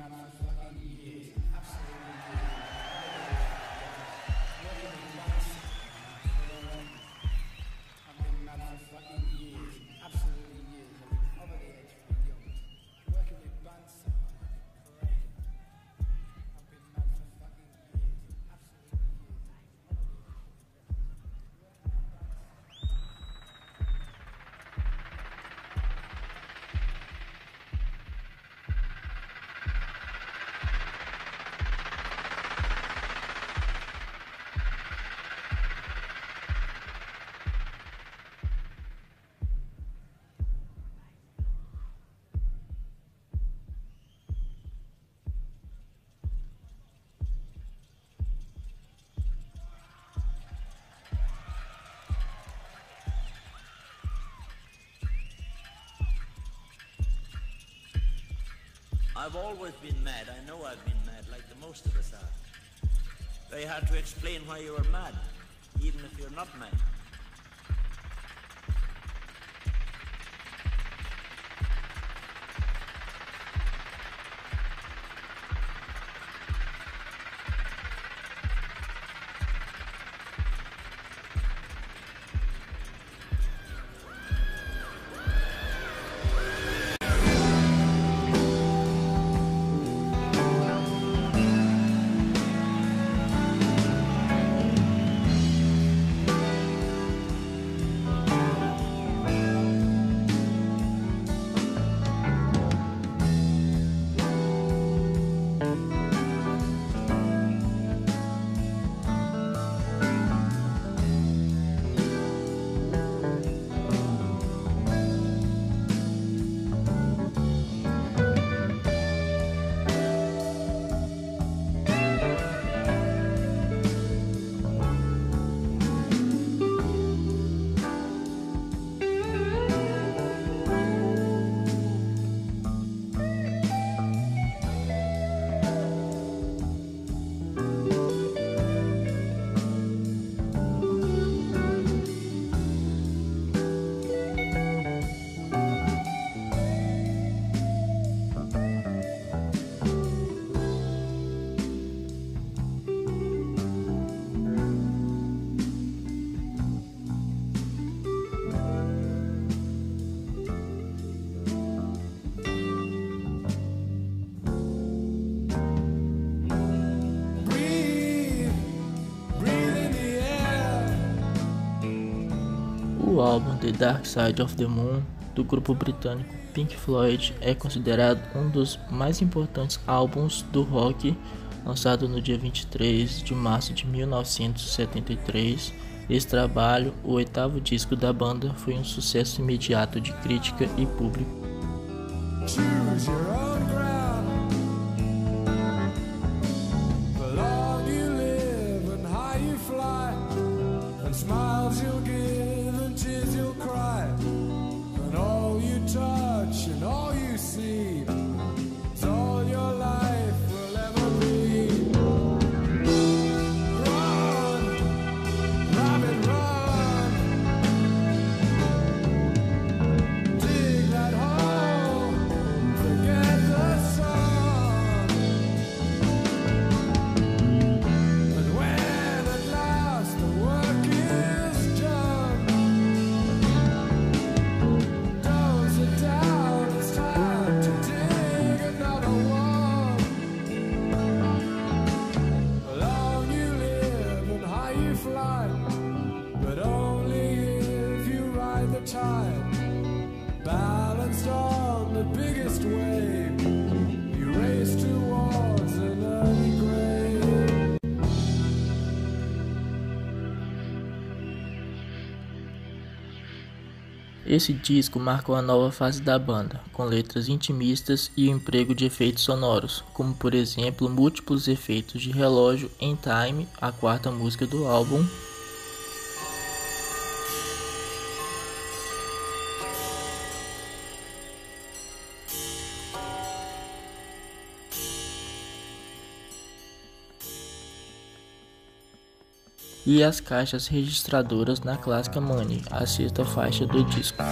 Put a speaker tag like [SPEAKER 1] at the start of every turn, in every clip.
[SPEAKER 1] Nada. I've always been mad. I know I've been mad, like the most of us are. Very hard to explain why you were mad, even if you're not mad.
[SPEAKER 2] O álbum The Dark Side of the Moon do grupo britânico Pink Floyd é considerado um dos mais importantes álbuns do rock, lançado no dia 23 de março de 1973. Esse trabalho, o oitavo disco da banda, foi um sucesso imediato de crítica e público. Esse disco marcou a nova fase da banda, com letras intimistas e o emprego de efeitos sonoros, como por exemplo múltiplos efeitos de relógio em Time, a quarta música do álbum, e as caixas registradoras na clássica Money, a sexta faixa do disco.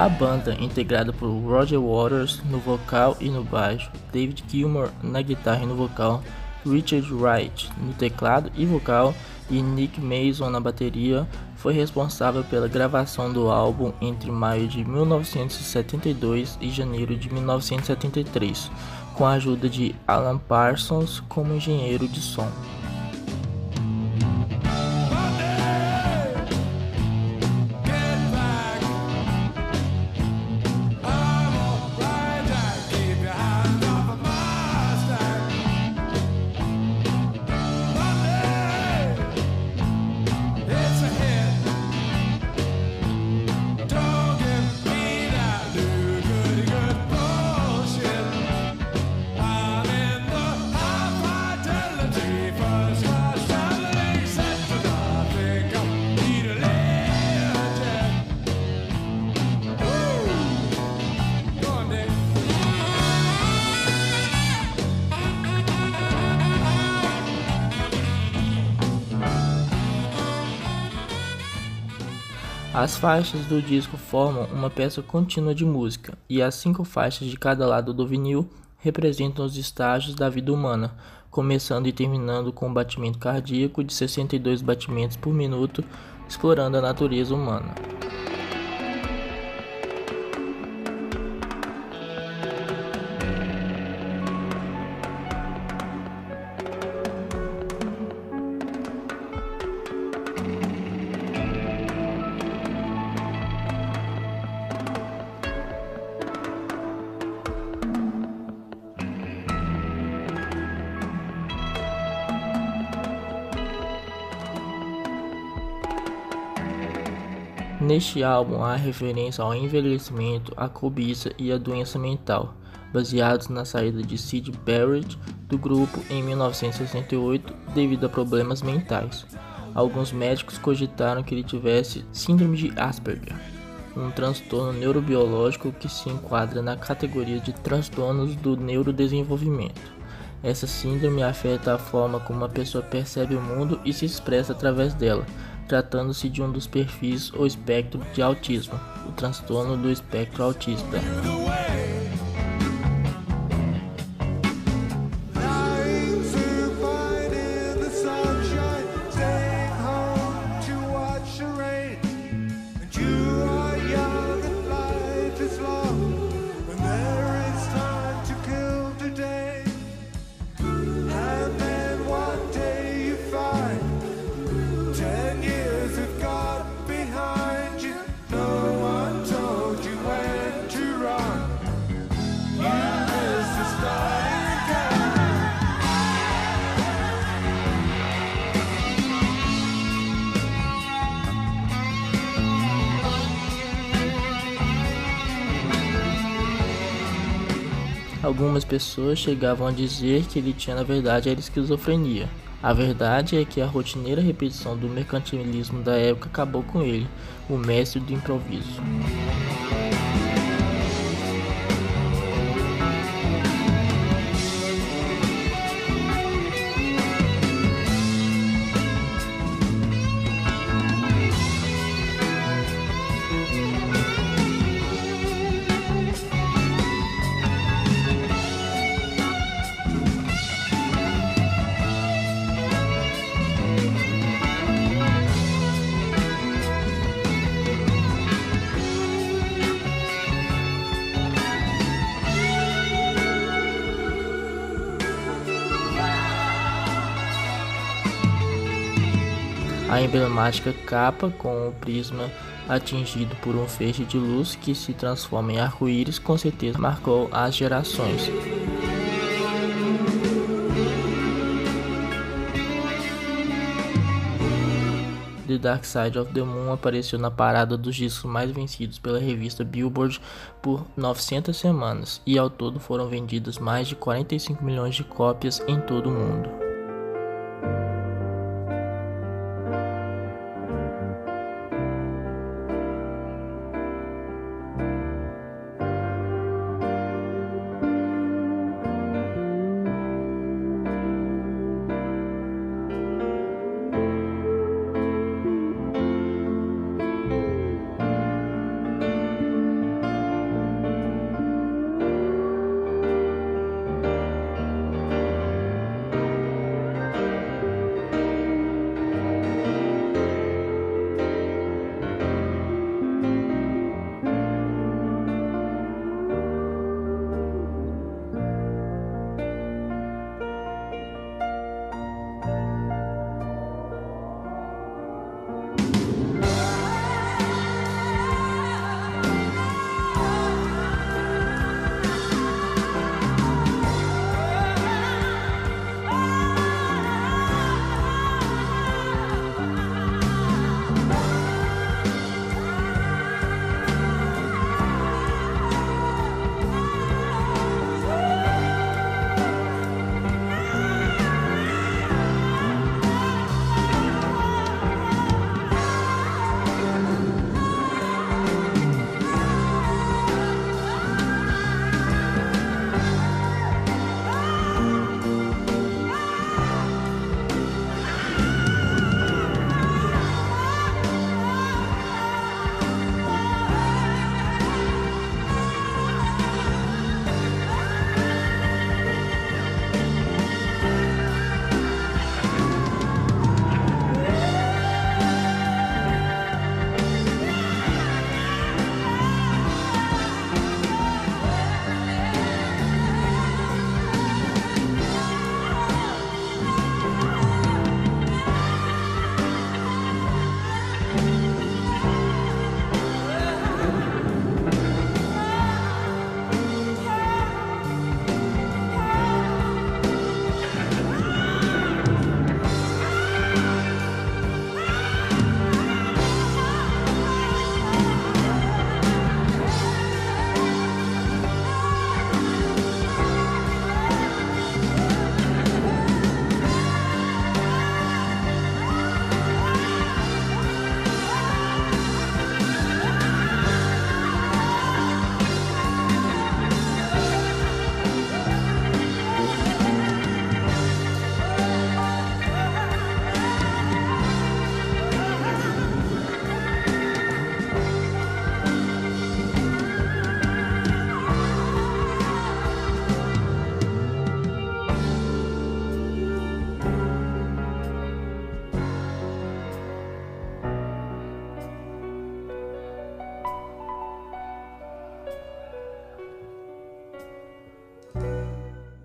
[SPEAKER 2] A banda, integrada por Roger Waters no vocal e no baixo, David Gilmour na guitarra e no vocal, Richard Wright no teclado e vocal e Nick Mason na bateria, foi responsável pela gravação do álbum entre maio de 1972 e janeiro de 1973, com a ajuda de Alan Parsons como engenheiro de som. As faixas do disco formam uma peça contínua de música, e as cinco faixas de cada lado do vinil representam os estágios da vida humana, começando e terminando com um batimento cardíaco de 62 batimentos por minuto, explorando a natureza humana. Neste álbum há referência ao envelhecimento, à cobiça e à doença mental, baseados na saída de Sid Barrett do grupo em 1968 devido a problemas mentais. Alguns médicos cogitaram que ele tivesse síndrome de Asperger, um transtorno neurobiológico que se enquadra na categoria de transtornos do neurodesenvolvimento. Essa síndrome afeta a forma como uma pessoa percebe o mundo e se expressa através dela, tratando-se de um dos perfis ou espectro de autismo, o transtorno do espectro autista. Algumas pessoas chegavam a dizer que ele tinha na verdade era esquizofrenia. A verdade é que a rotineira repetição do mercantilismo da época acabou com ele, o mestre do improviso. A emblemática capa com o prisma atingido por um feixe de luz que se transforma em arco-íris com certeza marcou as gerações. The Dark Side of the Moon apareceu na parada dos discos mais vencidos pela revista Billboard por 900 semanas e ao todo foram vendidas mais de 45 milhões de cópias em todo o mundo.